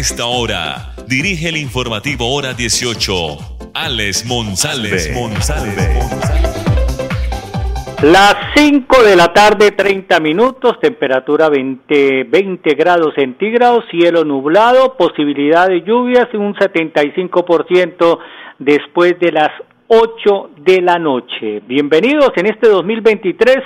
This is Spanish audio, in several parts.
Esta hora, dirige el informativo Hora 18, Alex González. Las 5 de la tarde, 30 minutos, temperatura 20, 20 grados centígrados, cielo nublado, posibilidad de lluvias un 75% después de las 8 de la noche. Bienvenidos en este 2023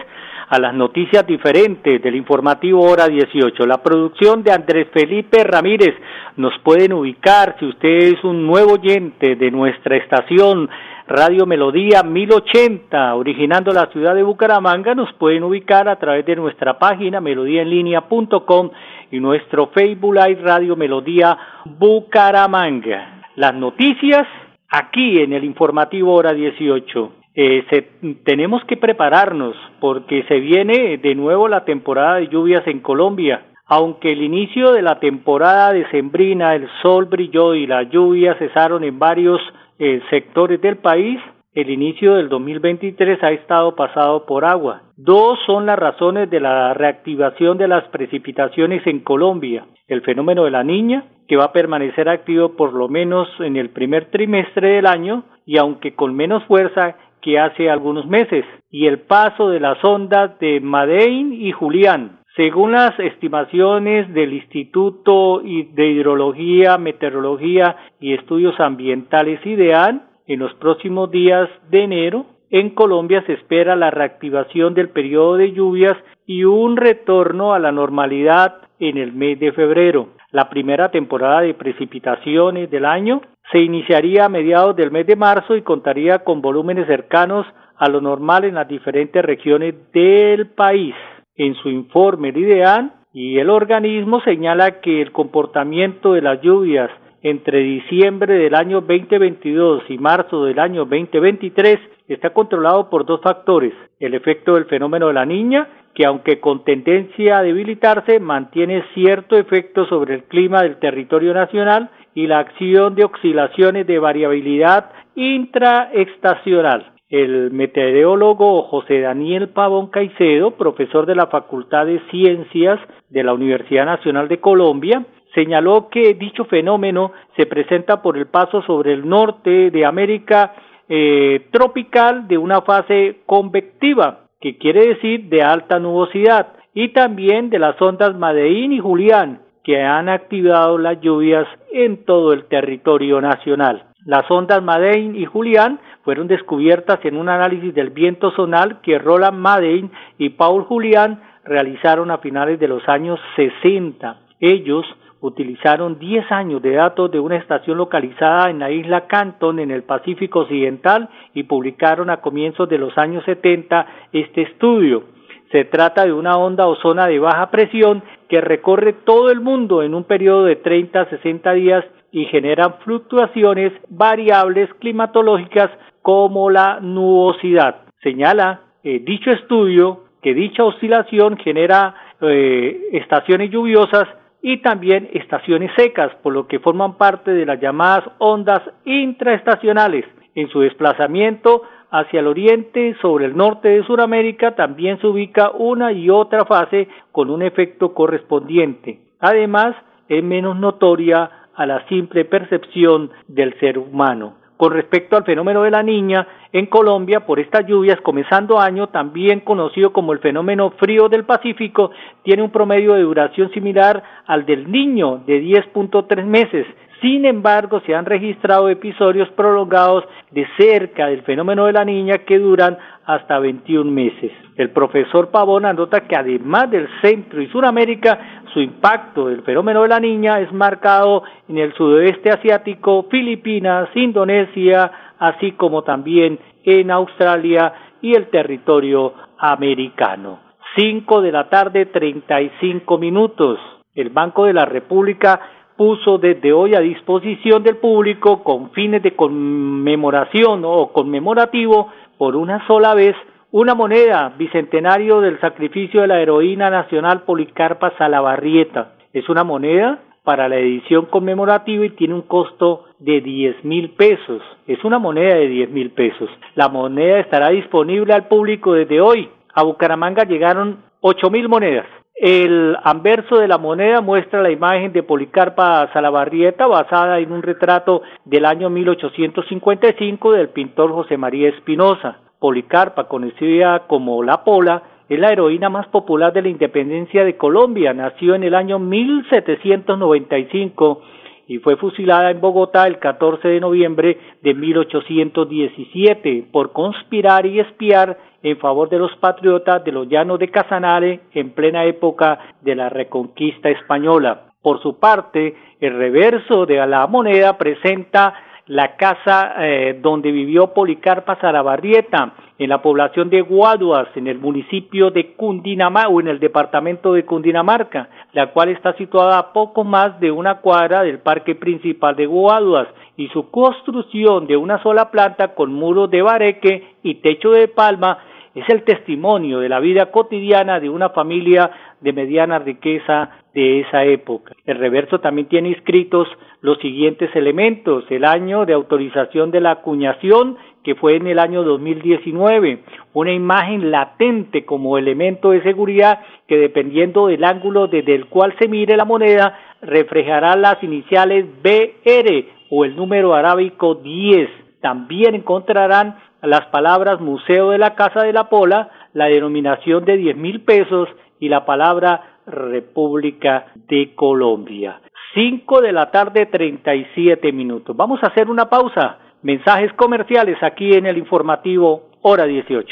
a las noticias diferentes del informativo Hora 18. La producción de Andrés Felipe Ramírez nos pueden ubicar si usted es un nuevo oyente de nuestra estación Radio Melodía 1080, originando la ciudad de Bucaramanga, nos pueden ubicar a través de nuestra página melodíaenlínea.com y nuestro Facebook Live Radio Melodía Bucaramanga. Las noticias aquí en el informativo Hora 18. Eh, se, tenemos que prepararnos porque se viene de nuevo la temporada de lluvias en Colombia. Aunque el inicio de la temporada decembrina, el sol brilló y las lluvias cesaron en varios eh, sectores del país, el inicio del 2023 ha estado pasado por agua. Dos son las razones de la reactivación de las precipitaciones en Colombia. El fenómeno de la niña, que va a permanecer activo por lo menos en el primer trimestre del año y aunque con menos fuerza que hace algunos meses, y el paso de las ondas de Madein y Julián. Según las estimaciones del Instituto de Hidrología, Meteorología y Estudios Ambientales IDEAN, en los próximos días de enero, en Colombia se espera la reactivación del periodo de lluvias y un retorno a la normalidad en el mes de febrero. La primera temporada de precipitaciones del año se iniciaría a mediados del mes de marzo y contaría con volúmenes cercanos a lo normal en las diferentes regiones del país. En su informe, el IDEAN y el organismo señala que el comportamiento de las lluvias entre diciembre del año 2022 y marzo del año 2023 está controlado por dos factores, el efecto del fenómeno de la niña, que aunque con tendencia a debilitarse, mantiene cierto efecto sobre el clima del territorio nacional y la acción de oscilaciones de variabilidad intraestacional. El meteorólogo José Daniel Pavón Caicedo, profesor de la Facultad de Ciencias de la Universidad Nacional de Colombia, señaló que dicho fenómeno se presenta por el paso sobre el norte de América eh, tropical de una fase convectiva, que quiere decir de alta nubosidad, y también de las ondas Madeín y Julián, que han activado las lluvias en todo el territorio nacional. Las ondas Madein y Julián fueron descubiertas en un análisis del viento zonal que Roland Madein y Paul Julián realizaron a finales de los años 60. Ellos utilizaron 10 años de datos de una estación localizada en la isla Canton en el Pacífico Occidental y publicaron a comienzos de los años 70 este estudio. Se trata de una onda o zona de baja presión que recorre todo el mundo en un periodo de 30 a 60 días y generan fluctuaciones variables climatológicas como la nubosidad. Señala eh, dicho estudio que dicha oscilación genera eh, estaciones lluviosas y también estaciones secas, por lo que forman parte de las llamadas ondas intraestacionales. En su desplazamiento hacia el oriente sobre el norte de Sudamérica también se ubica una y otra fase con un efecto correspondiente. Además, es menos notoria a la simple percepción del ser humano. Con respecto al fenómeno de la niña, en Colombia, por estas lluvias, comenzando año, también conocido como el fenómeno frío del Pacífico, tiene un promedio de duración similar al del niño de 10.3 meses, Sin embargo, se han registrado episodios prolongados de cerca del fenómeno de la niña que duran hasta 21 meses. El profesor Pavón anota que además del Centro y Suramérica, su impacto del fenómeno de la niña es marcado en el sudoeste asiático, Filipinas, Indonesia, así como también en Australia y el territorio americano. 5 de la tarde, 35 minutos. El Banco de la República puso desde hoy a disposición del público con fines de conmemoración o conmemorativo por una sola vez una moneda bicentenario del sacrificio de la heroína nacional Policarpa Salabarrieta. Es una moneda para la edición conmemorativa y tiene un costo de 10 mil pesos. Es una moneda de 10 mil pesos. La moneda estará disponible al público desde hoy. A Bucaramanga llegaron 8 mil monedas. El anverso de la moneda muestra la imagen de Policarpa Salabarrieta basada en un retrato del año 1855 del pintor José María Espinosa. Policarpa, conocida como La Pola, es la heroína más popular de la independencia de Colombia. Nació en el año 1795 y fue fusilada en Bogotá el 14 de noviembre de 1817 por conspirar y espiar en favor de los patriotas de los llanos de Casanare en plena época de la reconquista española. Por su parte, el reverso de la moneda presenta la casa eh, donde vivió Policarpa Sarabarrieta, en la población de Guaduas, en el municipio de Cundinamarca o en el departamento de Cundinamarca, la cual está situada a poco más de una cuadra del parque principal de Guaduas y su construcción de una sola planta con muros de bareque y techo de palma es el testimonio de la vida cotidiana de una familia de mediana riqueza de esa época. El reverso también tiene inscritos los siguientes elementos, el año de autorización de la acuñación, que fue en el año 2019, una imagen latente como elemento de seguridad que dependiendo del ángulo desde el cual se mire la moneda, reflejará las iniciales BR o el número arábico 10. También encontrarán las palabras Museo de la Casa de la Pola, la denominación de 10 mil pesos y la palabra República de Colombia. 5 de la tarde 37 minutos. Vamos a hacer una pausa. Mensajes comerciales aquí en el informativo Hora 18.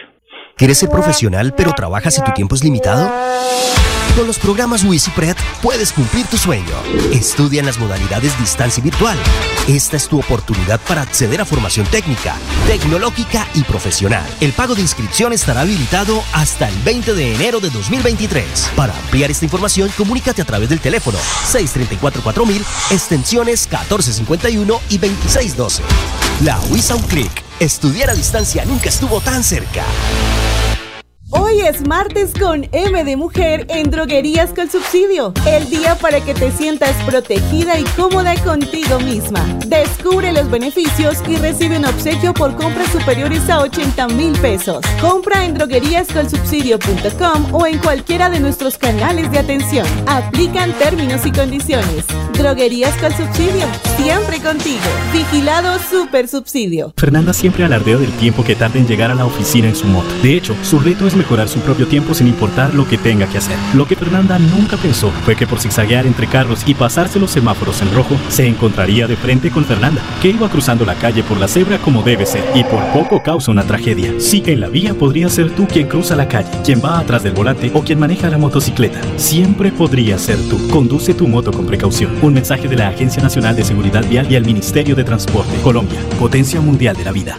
¿Quieres ser profesional pero trabajas y tu tiempo es limitado? Con los programas WisiPred puedes cumplir tu sueño. Estudia en las modalidades distancia y virtual. Esta es tu oportunidad para acceder a formación técnica, tecnológica y profesional. El pago de inscripción estará habilitado hasta el 20 de enero de 2023. Para ampliar esta información, comunícate a través del teléfono 634-4000, extensiones 1451 y 2612. La WISA un clic. Estudiar a distancia nunca estuvo tan cerca. Hoy es martes con M de Mujer en Droguerías con Subsidio. El día para que te sientas protegida y cómoda contigo misma. Descubre los beneficios y recibe un obsequio por compras superiores a 80 mil pesos. Compra en drogueríascolsubsidio.com o en cualquiera de nuestros canales de atención. Aplican términos y condiciones. Droguerías con Subsidio. Siempre contigo. Vigilado Super Subsidio. Fernanda siempre alardea del tiempo que tarda en llegar a la oficina en su moto. De hecho, su reto es mejorar su propio tiempo sin importar lo que tenga que hacer. Lo que Fernanda nunca pensó fue que por zigzaguear entre carros y pasarse los semáforos en rojo, se encontraría de frente con Fernanda, que iba cruzando la calle por la cebra como debe ser, y por poco causa una tragedia. Sí en la vía podría ser tú quien cruza la calle, quien va atrás del volante o quien maneja la motocicleta. Siempre podría ser tú. Conduce tu moto con precaución. Un mensaje de la Agencia Nacional de Seguridad Vial y al Ministerio de Transporte. Colombia, potencia mundial de la vida.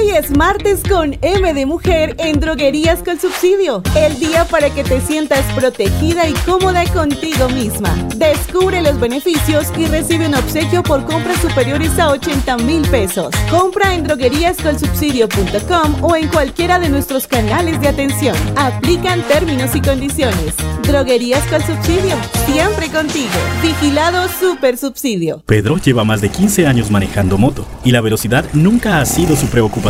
Hoy es martes con M de Mujer en Droguerías con Subsidio. El día para que te sientas protegida y cómoda contigo misma. Descubre los beneficios y recibe un obsequio por compras superiores a 80 mil pesos. Compra en drogueríascolsubsidio.com o en cualquiera de nuestros canales de atención. Aplican términos y condiciones. Droguerías con Subsidio. Siempre contigo. Vigilado Super Subsidio. Pedro lleva más de 15 años manejando moto y la velocidad nunca ha sido su preocupación.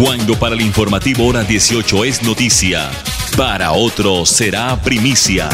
Cuando para el informativo hora 18 es noticia, para otro será primicia.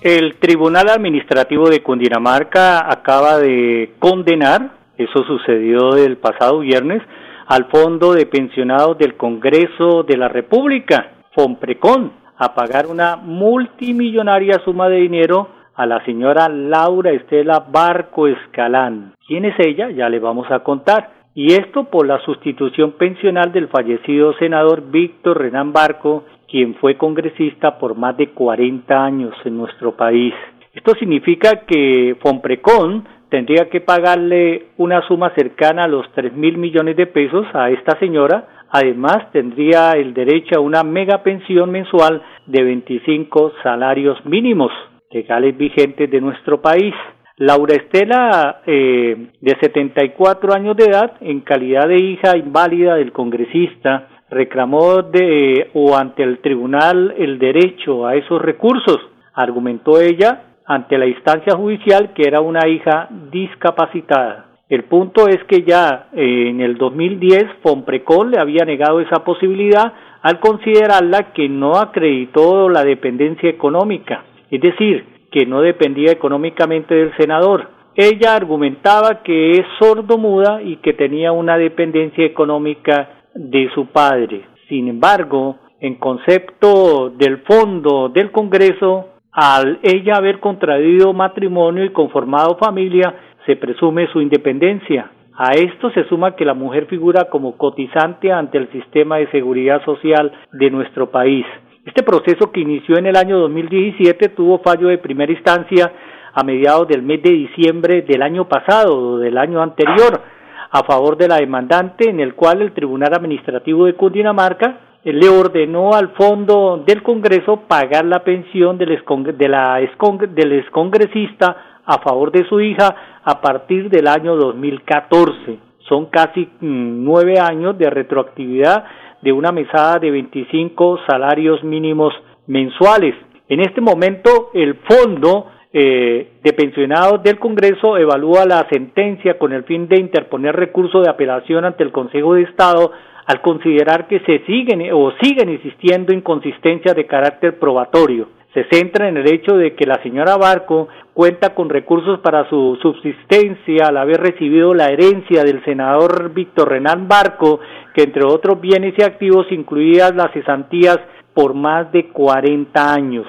El Tribunal Administrativo de Cundinamarca acaba de condenar, eso sucedió el pasado viernes, al Fondo de Pensionados del Congreso de la República, FOMPRECON, a pagar una multimillonaria suma de dinero a la señora Laura Estela Barco Escalán. ¿Quién es ella? Ya le vamos a contar. Y esto por la sustitución pensional del fallecido senador Víctor Renán Barco, quien fue congresista por más de 40 años en nuestro país. Esto significa que Fomprecon tendría que pagarle una suma cercana a los 3 mil millones de pesos a esta señora. Además, tendría el derecho a una mega pensión mensual de 25 salarios mínimos legales vigentes de nuestro país. Laura Estela, eh, de 74 años de edad, en calidad de hija inválida del congresista, reclamó de o ante el tribunal el derecho a esos recursos. Argumentó ella ante la instancia judicial que era una hija discapacitada. El punto es que ya eh, en el 2010 Fomprecol le había negado esa posibilidad al considerarla que no acreditó la dependencia económica es decir, que no dependía económicamente del senador. Ella argumentaba que es sordo-muda y que tenía una dependencia económica de su padre. Sin embargo, en concepto del fondo del Congreso, al ella haber contraído matrimonio y conformado familia, se presume su independencia. A esto se suma que la mujer figura como cotizante ante el sistema de seguridad social de nuestro país. Este proceso que inició en el año 2017 tuvo fallo de primera instancia a mediados del mes de diciembre del año pasado o del año anterior a favor de la demandante en el cual el Tribunal Administrativo de Cundinamarca le ordenó al fondo del Congreso pagar la pensión del, de la del excongresista a favor de su hija a partir del año 2014. Son casi mm, nueve años de retroactividad de una mesada de 25 salarios mínimos mensuales. En este momento, el Fondo eh, de Pensionados del Congreso evalúa la sentencia con el fin de interponer recurso de apelación ante el Consejo de Estado al considerar que se siguen o siguen existiendo inconsistencias de carácter probatorio se centra en el hecho de que la señora Barco cuenta con recursos para su subsistencia al haber recibido la herencia del senador Víctor Renán Barco, que entre otros bienes y activos incluían las cesantías por más de 40 años.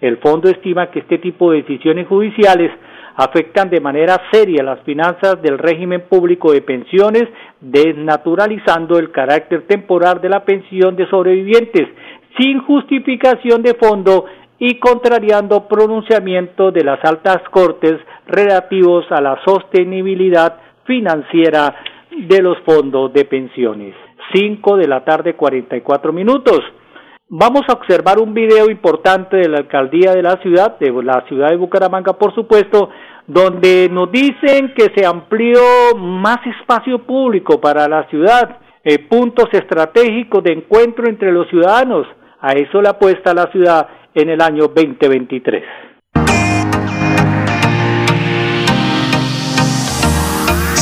El fondo estima que este tipo de decisiones judiciales afectan de manera seria las finanzas del régimen público de pensiones, desnaturalizando el carácter temporal de la pensión de sobrevivientes, sin justificación de fondo y contrariando pronunciamientos de las altas cortes relativos a la sostenibilidad financiera de los fondos de pensiones. 5 de la tarde 44 minutos. Vamos a observar un video importante de la alcaldía de la ciudad, de la ciudad de Bucaramanga, por supuesto, donde nos dicen que se amplió más espacio público para la ciudad, eh, puntos estratégicos de encuentro entre los ciudadanos. A eso le apuesta la ciudad en el año 2023.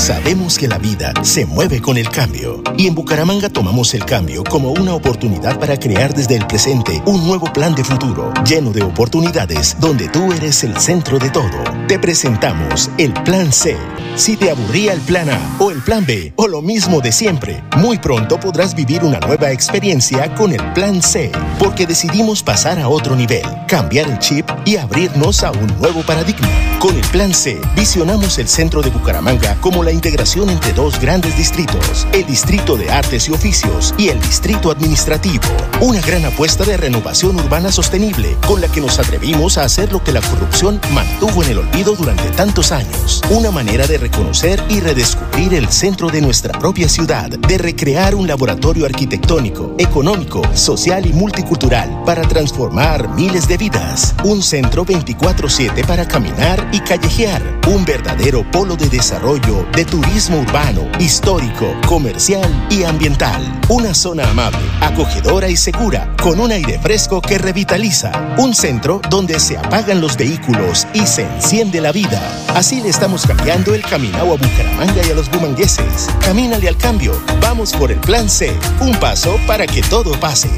Sabemos que la vida se mueve con el cambio y en Bucaramanga tomamos el cambio como una oportunidad para crear desde el presente un nuevo plan de futuro lleno de oportunidades donde tú eres el centro de todo. Te presentamos el Plan C. Si te aburría el Plan A o el Plan B o lo mismo de siempre, muy pronto podrás vivir una nueva experiencia con el Plan C, porque decidimos pasar a otro nivel, cambiar el chip y abrirnos a un nuevo paradigma. Con el Plan C, visionamos el centro de Bucaramanga como la integración entre dos grandes distritos, el Distrito de Artes y Oficios y el Distrito Administrativo. Una gran apuesta de renovación urbana sostenible con la que nos atrevimos a hacer lo que la corrupción mantuvo en el olvido durante tantos años. Una manera de reconocer y redescubrir el centro de nuestra propia ciudad, de recrear un laboratorio arquitectónico, económico, social y multicultural para transformar miles de vidas. Un centro 24/7 para caminar y callejear. Un verdadero polo de desarrollo de turismo urbano, histórico, comercial y ambiental. Una zona amable, acogedora y segura, con un aire fresco que revitaliza. Un centro donde se apagan los vehículos y se enciende la vida. Así le estamos cambiando el caminado a Bucaramanga y a los bumangueses. Camínale al cambio. Vamos por el plan C. Un paso para que todo pase.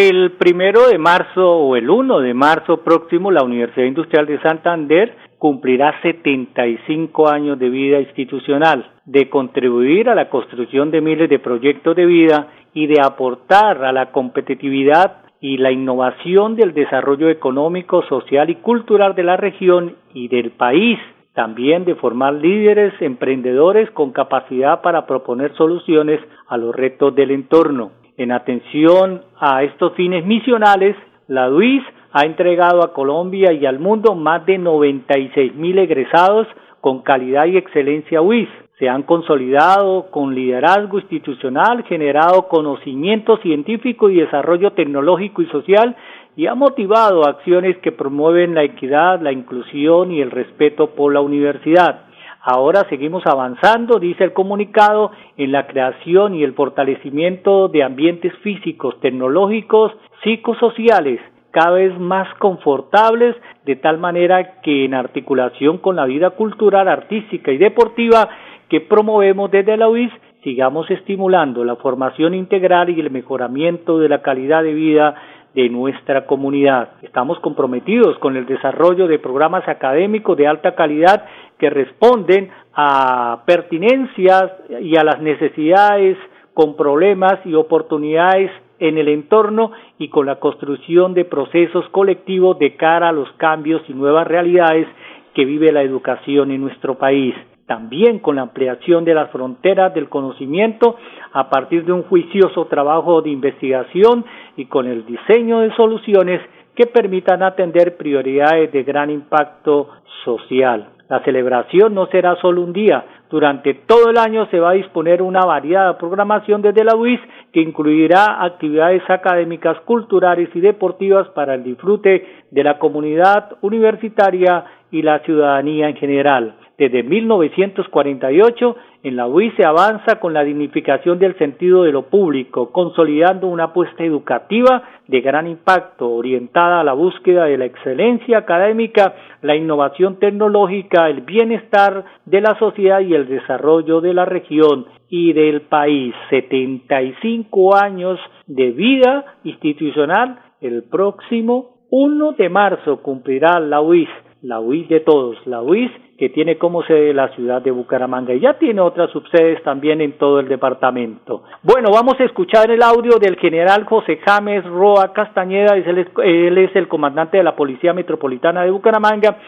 El primero de marzo o el 1 de marzo próximo, la Universidad Industrial de Santander cumplirá 75 años de vida institucional, de contribuir a la construcción de miles de proyectos de vida y de aportar a la competitividad y la innovación del desarrollo económico, social y cultural de la región y del país, también de formar líderes emprendedores con capacidad para proponer soluciones a los retos del entorno. En atención a estos fines misionales, la DUIS ha entregado a Colombia y al mundo más de 96 mil egresados con calidad y excelencia UIS. Se han consolidado con liderazgo institucional, generado conocimiento científico y desarrollo tecnológico y social y ha motivado acciones que promueven la equidad, la inclusión y el respeto por la universidad. Ahora seguimos avanzando, dice el comunicado, en la creación y el fortalecimiento de ambientes físicos, tecnológicos, psicosociales, cada vez más confortables, de tal manera que en articulación con la vida cultural, artística y deportiva que promovemos desde la UIS, sigamos estimulando la formación integral y el mejoramiento de la calidad de vida de nuestra comunidad. Estamos comprometidos con el desarrollo de programas académicos de alta calidad que responden a pertinencias y a las necesidades con problemas y oportunidades en el entorno y con la construcción de procesos colectivos de cara a los cambios y nuevas realidades que vive la educación en nuestro país también con la ampliación de las fronteras del conocimiento a partir de un juicioso trabajo de investigación y con el diseño de soluciones que permitan atender prioridades de gran impacto social. La celebración no será solo un día, durante todo el año se va a disponer una variada programación desde la UIS que incluirá actividades académicas, culturales y deportivas para el disfrute de la comunidad universitaria y la ciudadanía en general. Desde 1948, en la UIS se avanza con la dignificación del sentido de lo público, consolidando una apuesta educativa de gran impacto, orientada a la búsqueda de la excelencia académica, la innovación tecnológica, el bienestar de la sociedad y el desarrollo de la región y del país. 75 años de vida institucional. El próximo 1 de marzo cumplirá la UIS la UIS de todos, la UIS que tiene como sede la ciudad de Bucaramanga y ya tiene otras subsedes también en todo el departamento. Bueno, vamos a escuchar el audio del general José James Roa Castañeda, él es el comandante de la Policía Metropolitana de Bucaramanga.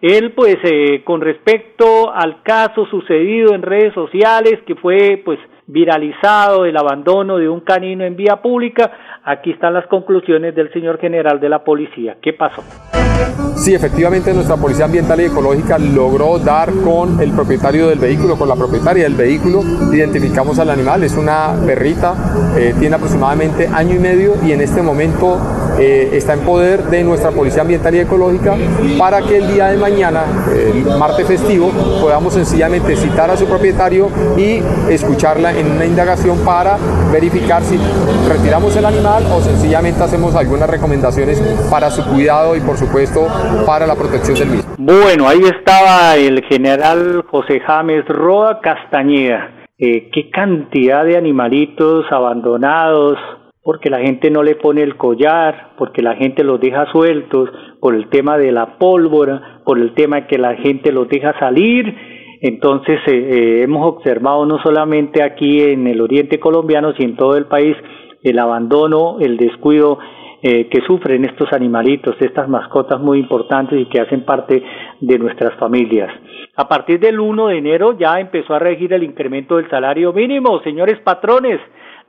Él, pues, eh, con respecto al caso sucedido en redes sociales, que fue, pues, viralizado el abandono de un canino en vía pública, aquí están las conclusiones del señor general de la policía. ¿Qué pasó? Sí, efectivamente nuestra Policía Ambiental y Ecológica logró dar con el propietario del vehículo, con la propietaria del vehículo. Identificamos al animal, es una perrita, eh, tiene aproximadamente año y medio y en este momento eh, está en poder de nuestra Policía Ambiental y Ecológica para que el día de mañana, el martes festivo, podamos sencillamente citar a su propietario y escucharla en una indagación para verificar si retiramos el animal o sencillamente hacemos algunas recomendaciones para su cuidado y por supuesto para la protección del mismo. Bueno, ahí estaba el general José James Roa Castañeda. Eh, qué cantidad de animalitos abandonados, porque la gente no le pone el collar, porque la gente los deja sueltos, por el tema de la pólvora, por el tema que la gente los deja salir. Entonces eh, eh, hemos observado no solamente aquí en el oriente colombiano, sino en todo el país el abandono, el descuido que sufren estos animalitos, estas mascotas muy importantes y que hacen parte de nuestras familias. A partir del 1 de enero ya empezó a regir el incremento del salario mínimo. Señores patrones,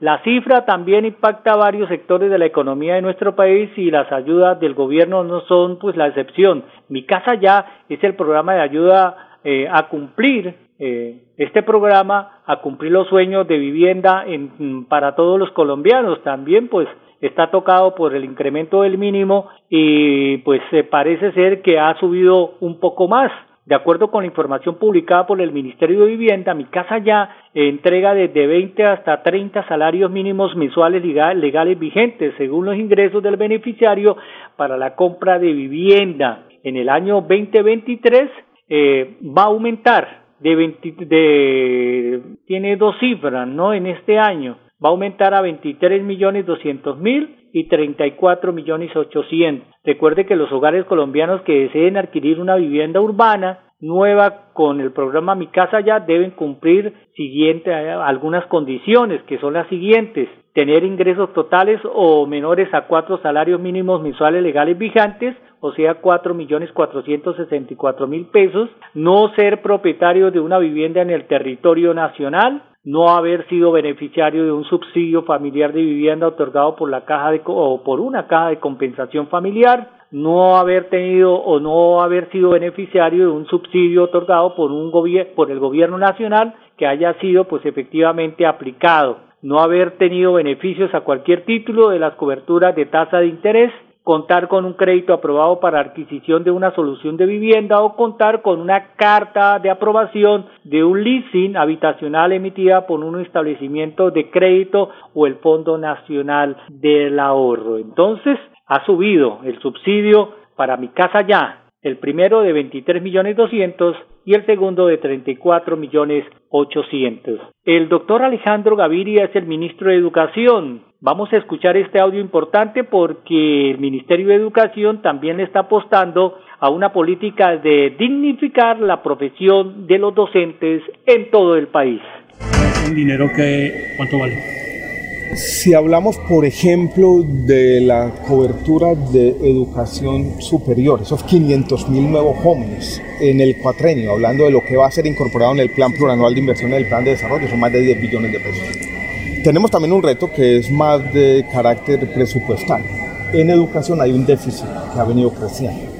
la cifra también impacta a varios sectores de la economía de nuestro país y las ayudas del gobierno no son pues la excepción. Mi casa ya es el programa de ayuda eh, a cumplir eh, este programa, a cumplir los sueños de vivienda en, para todos los colombianos. También pues está tocado por el incremento del mínimo y pues eh, parece ser que ha subido un poco más. De acuerdo con la información publicada por el Ministerio de Vivienda, mi casa ya entrega desde 20 hasta 30 salarios mínimos mensuales legales vigentes según los ingresos del beneficiario para la compra de vivienda. En el año 2023 eh, va a aumentar de, 20, de tiene dos cifras, ¿no? En este año va a aumentar a 23 millones 200 mil y 34 millones 800. Recuerde que los hogares colombianos que deseen adquirir una vivienda urbana nueva con el programa Mi Casa Ya deben cumplir siguiente, eh, algunas condiciones que son las siguientes tener ingresos totales o menores a cuatro salarios mínimos mensuales legales vigantes, o sea, cuatro millones cuatrocientos sesenta y cuatro mil pesos, no ser propietario de una vivienda en el territorio nacional, no haber sido beneficiario de un subsidio familiar de vivienda otorgado por la caja de o por una caja de compensación familiar, no haber tenido o no haber sido beneficiario de un subsidio otorgado por un por el gobierno nacional que haya sido pues efectivamente aplicado, no haber tenido beneficios a cualquier título de las coberturas de tasa de interés contar con un crédito aprobado para adquisición de una solución de vivienda o contar con una carta de aprobación de un leasing habitacional emitida por un establecimiento de crédito o el Fondo Nacional del Ahorro. Entonces, ha subido el subsidio para mi casa ya, el primero de 23 millones 200 y el segundo de 34 millones 800. El doctor Alejandro Gaviria es el ministro de Educación. Vamos a escuchar este audio importante porque el Ministerio de Educación también está apostando a una política de dignificar la profesión de los docentes en todo el país. ¿Un dinero que cuánto vale? Si hablamos, por ejemplo, de la cobertura de educación superior, esos 500 mil nuevos jóvenes en el cuatrenio, hablando de lo que va a ser incorporado en el Plan Plurianual de Inversiones del Plan de Desarrollo, son más de 10 billones de pesos. Tenemos también un reto que es más de carácter presupuestal. En educación hay un déficit que ha venido creciendo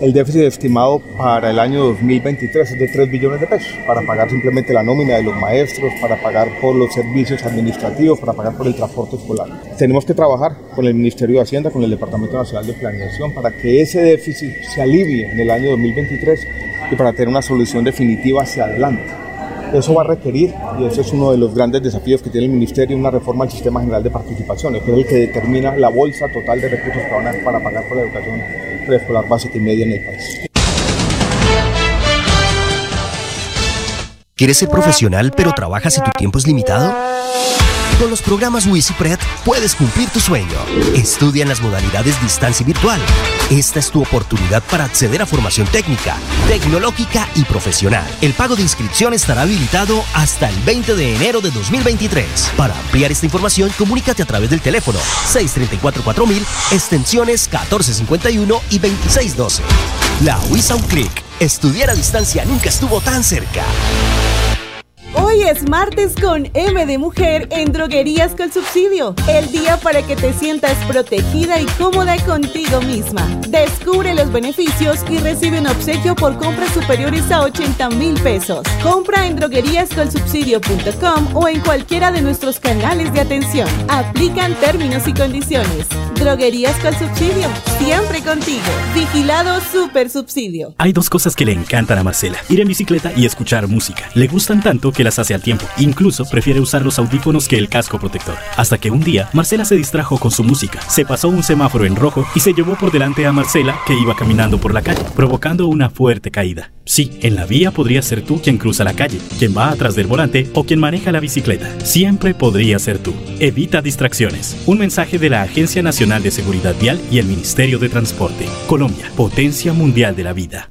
el déficit estimado para el año 2023 es de 3 billones de pesos, para pagar simplemente la nómina de los maestros, para pagar por los servicios administrativos, para pagar por el transporte escolar. Tenemos que trabajar con el Ministerio de Hacienda, con el Departamento Nacional de Planeación, para que ese déficit se alivie en el año 2023 y para tener una solución definitiva hacia adelante. Eso va a requerir, y ese es uno de los grandes desafíos que tiene el Ministerio, una reforma al Sistema General de Participaciones, que es el que determina la bolsa total de recursos que van a para pagar por la educación y media en el país. ¿Quieres ser profesional pero trabajas y tu tiempo es limitado? Con los programas WisiPred puedes cumplir tu sueño. Estudia en las modalidades distancia y virtual. Esta es tu oportunidad para acceder a formación técnica, tecnológica y profesional. El pago de inscripción estará habilitado hasta el 20 de enero de 2023. Para ampliar esta información, comunícate a través del teléfono 634-4000, extensiones 1451 y 2612. La WISA un clic. Estudiar a distancia nunca estuvo tan cerca. Hoy es martes con M de Mujer en Droguerías con Subsidio. El día para que te sientas protegida y cómoda contigo misma. Descubre los beneficios y recibe un obsequio por compras superiores a 80 mil pesos. Compra en drogueríascolsubsidio.com o en cualquiera de nuestros canales de atención. Aplican términos y condiciones. Droguerías con subsidio, siempre contigo. Vigilado Super Subsidio. Hay dos cosas que le encantan a Marcela, ir en bicicleta y escuchar música. Le gustan tanto que las hace al tiempo. Incluso prefiere usar los audífonos que el casco protector. Hasta que un día, Marcela se distrajo con su música, se pasó un semáforo en rojo y se llevó por delante a Marcela que iba caminando por la calle, provocando una fuerte caída. Sí, en la vía podría ser tú quien cruza la calle, quien va atrás del volante o quien maneja la bicicleta. Siempre podría ser tú. Evita distracciones. Un mensaje de la Agencia Nacional de Seguridad Vial y el Ministerio de Transporte. Colombia, potencia mundial de la vida.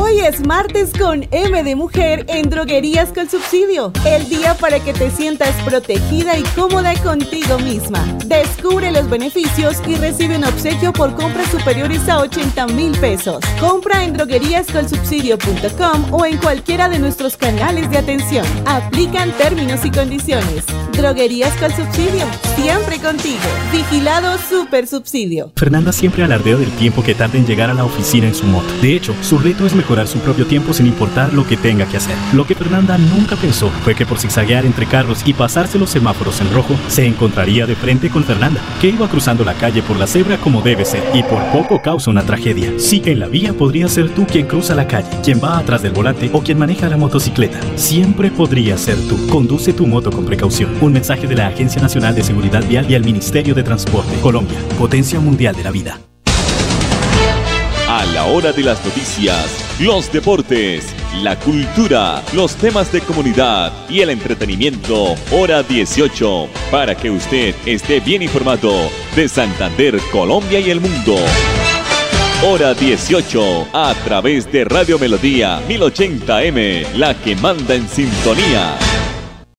Hoy es martes con M de Mujer en Droguerías con Subsidio. El día para que te sientas protegida y cómoda contigo misma. Descubre los beneficios y recibe un obsequio por compras superiores a 80 mil pesos. Compra en drogueríascolsubsidio.com o en cualquiera de nuestros canales de atención. Aplican términos y condiciones. Droguerías con Subsidio. Siempre contigo. Vigilado Super Subsidio. Fernanda siempre alardea del tiempo que tarda en llegar a la oficina en su moto. De hecho, su reto es mejorar su propio tiempo sin importar lo que tenga que hacer. Lo que Fernanda nunca pensó fue que por zigzaguear entre carros y pasarse los semáforos en rojo, se encontraría de frente con Fernanda, que iba cruzando la calle por la cebra como debe ser, y por poco causa una tragedia. Sí, en la vía podría ser tú quien cruza la calle, quien va atrás del volante o quien maneja la motocicleta. Siempre podría ser tú. Conduce tu moto con precaución. Un mensaje de la Agencia Nacional de Seguridad Vial y el Ministerio de Transporte. Colombia, potencia mundial de la vida. A la hora de las noticias, los deportes, la cultura, los temas de comunidad y el entretenimiento, hora 18, para que usted esté bien informado de Santander, Colombia y el mundo. Hora 18, a través de Radio Melodía 1080M, la que manda en sintonía.